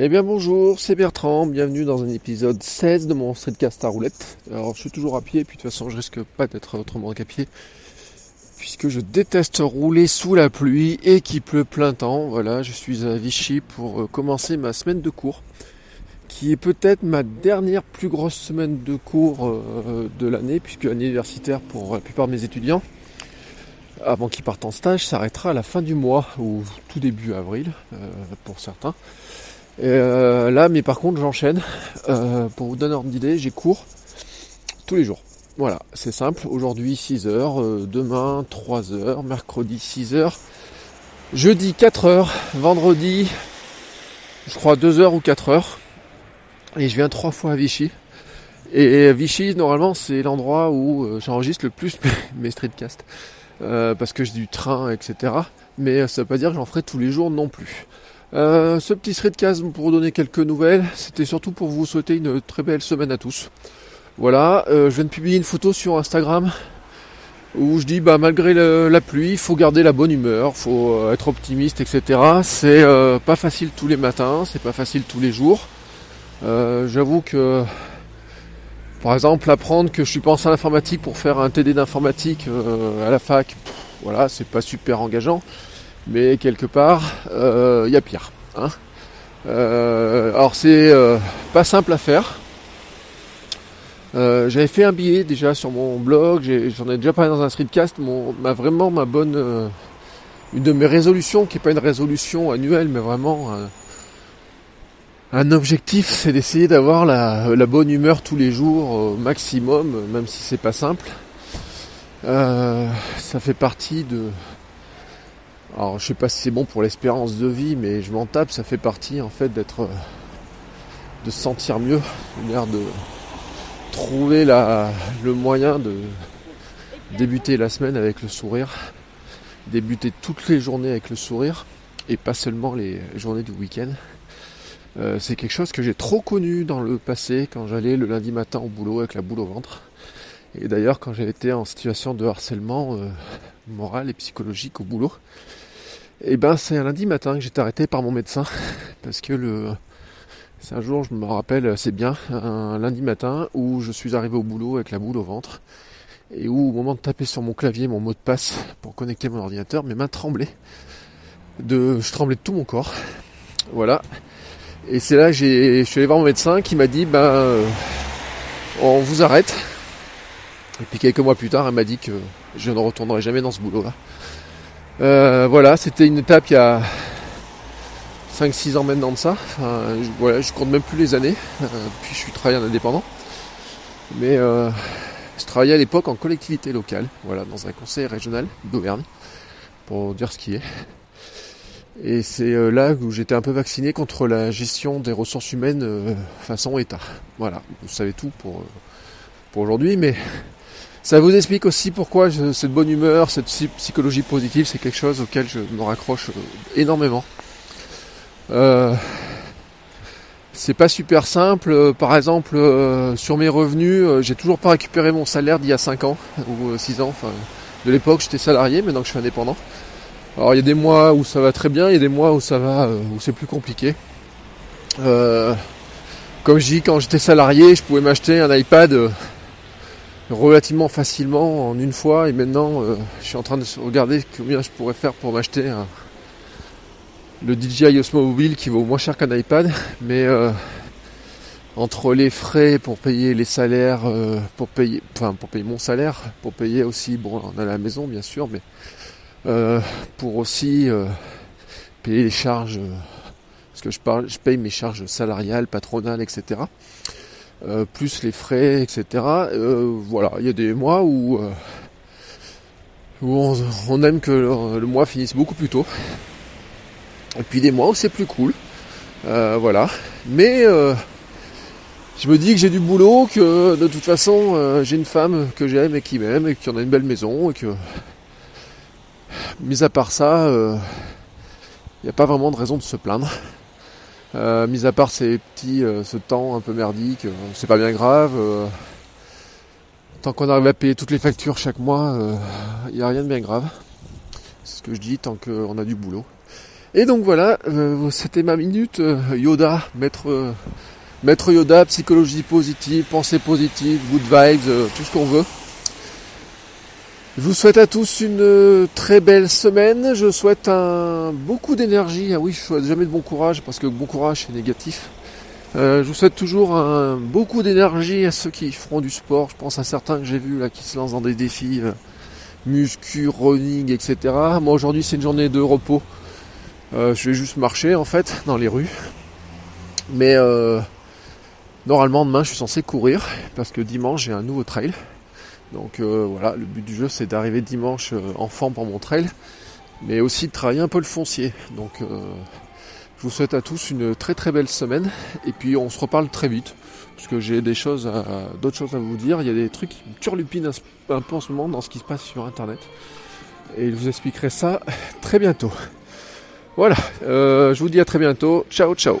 Eh bien bonjour, c'est Bertrand, bienvenue dans un épisode 16 de mon streetcast à roulette. Alors je suis toujours à pied, puis de toute façon je risque pas d'être autrement qu'à pied, puisque je déteste rouler sous la pluie et qu'il pleut plein temps. Voilà, je suis à Vichy pour euh, commencer ma semaine de cours, qui est peut-être ma dernière plus grosse semaine de cours euh, de l'année, puisque l'année universitaire pour la plupart de mes étudiants, avant qu'ils partent en stage, s'arrêtera à la fin du mois, ou tout début avril, euh, pour certains. Euh, là, mais par contre, j'enchaîne. Euh, pour vous donner ordre d'idée, j'ai cours tous les jours. Voilà, c'est simple. Aujourd'hui 6 heures, euh, demain 3 heures, mercredi 6 heures, jeudi 4 heures, vendredi, je crois 2 heures ou 4 heures. Et je viens trois fois à Vichy. Et Vichy, normalement, c'est l'endroit où j'enregistre le plus mes streetcasts. parce que j'ai du train, etc. Mais ça veut pas dire que j'en ferai tous les jours non plus. Euh, ce petit threadcast pour vous donner quelques nouvelles, c'était surtout pour vous souhaiter une très belle semaine à tous. Voilà, euh, je viens de publier une photo sur Instagram où je dis bah malgré la pluie, il faut garder la bonne humeur, faut euh, être optimiste, etc. C'est pas facile tous les matins, c'est pas facile tous les jours. J'avoue que par exemple apprendre que je suis pas en salle informatique pour faire un TD d'informatique à la fac, voilà, c'est pas super engageant mais quelque part, il euh, y a pire. Hein. Euh, alors c'est euh, pas simple à faire. J'avais fait un billet déjà sur mon blog, j'en ai, déjà parlé dans un streetcast. Mon, ma, vraiment ma bonne, une de mes résolutions, qui n'est pas une résolution annuelle, mais vraiment un objectif, c'est d'essayer d'avoir la, la, bonne humeur tous les jours au maximum, même si c'est pas simple. ça fait partie de, alors je sais pas si c'est bon pour l'espérance de vie, mais je m'en tape, ça fait partie en fait d'être euh, de se sentir mieux, de trouver la, le moyen de débuter la semaine avec le sourire, débuter toutes les journées avec le sourire, et pas seulement les journées du week-end. Euh, c'est quelque chose que j'ai trop connu dans le passé quand j'allais le lundi matin au boulot avec la boule au ventre. Et d'ailleurs quand j'ai été en situation de harcèlement euh, moral et psychologique au boulot, et eh ben c'est un lundi matin que j'étais arrêté par mon médecin parce que le c'est un jour, je me rappelle assez bien, un lundi matin où je suis arrivé au boulot avec la boule au ventre et où au moment de taper sur mon clavier mon mot de passe pour connecter mon ordinateur, mes mains tremblaient. De, je tremblais de tout mon corps. Voilà. Et c'est là que je suis allé voir mon médecin qui m'a dit ben euh, on vous arrête. Et puis quelques mois plus tard, elle m'a dit que je ne retournerai jamais dans ce boulot là. Euh, voilà, c'était une étape il y a 5-6 ans maintenant de ça. Enfin, je, voilà, je compte même plus les années. Euh, puis je suis travaillé en indépendant. Mais euh, je travaillais à l'époque en collectivité locale, voilà, dans un conseil régional d'Auvergne, pour dire ce qui est. Et c'est là où j'étais un peu vacciné contre la gestion des ressources humaines façon État. Voilà, vous savez tout pour, pour aujourd'hui, mais ça vous explique aussi pourquoi cette bonne humeur, cette psychologie positive, c'est quelque chose auquel je me raccroche euh, énormément. Euh, c'est pas super simple. Euh, par exemple, sur mes revenus, j'ai toujours pas récupéré mon salaire d'il y a 5 ans ou 6 ans. De l'époque, j'étais salarié, maintenant que je suis indépendant. Alors, il y a des mois où ça va très bien, il y a des mois où ça va, où c'est plus compliqué. comme je dis, quand j'étais salarié, je pouvais m'acheter un iPad relativement facilement en une fois et maintenant euh, je suis en train de regarder combien je pourrais faire pour m'acheter le DJI Osmo Mobile qui vaut moins cher qu'un iPad mais euh, entre les frais pour payer les salaires euh, pour payer enfin pour payer mon salaire pour payer aussi bon on a la maison bien sûr mais pour aussi payer les charges parce que je parle je paye mes charges salariales patronales etc euh, plus les frais, etc. Euh, voilà, il y a des mois où euh, on, aime que le, mois finisse beaucoup plus tôt. Et puis des mois où c'est plus cool. Voilà. Mais je me dis que j'ai du boulot, que de toute façon j'ai une femme que j'aime et qui m'aime et qui en a une belle maison et que mis à part ça, il n'y a pas vraiment de raison de se plaindre. Mis à part ces petits, ce temps un peu merdique, c'est pas bien grave. tant qu'on arrive à payer toutes les factures chaque mois, il n'y a rien de bien grave. C'est ce que je dis tant qu'on a du boulot. Et donc voilà, euh, c'était ma minute euh, Yoda, maître, euh, maître Yoda, psychologie positive, pensée positive, good vibes, tout ce qu'on veut. Je vous souhaite à tous une très belle semaine. Je souhaite beaucoup d'énergie. Ah oui, je souhaite jamais de bon courage parce que bon courage c'est négatif. je vous souhaite toujours beaucoup d'énergie à ceux qui feront du sport. Je pense à certains que j'ai vus là qui se lancent dans des défis muscu, running, etc. Moi aujourd'hui c'est une journée de repos. Euh, je vais juste marcher en fait dans les rues. Mais euh, normalement demain je suis censé courir parce que dimanche j'ai un nouveau trail. Donc euh, voilà, le but du jeu c'est d'arriver dimanche en forme pour mon trail, mais aussi de travailler un peu le foncier. Donc je vous souhaite à tous une très très belle semaine et puis on se reparle très vite parce que j'ai des choses, d'autres choses à vous dire. Il y a des trucs qui me turlupinent un peu en ce moment dans ce qui se passe sur internet et je vous expliquerai ça très bientôt. Voilà, euh, je vous dis à très bientôt. Ciao, ciao.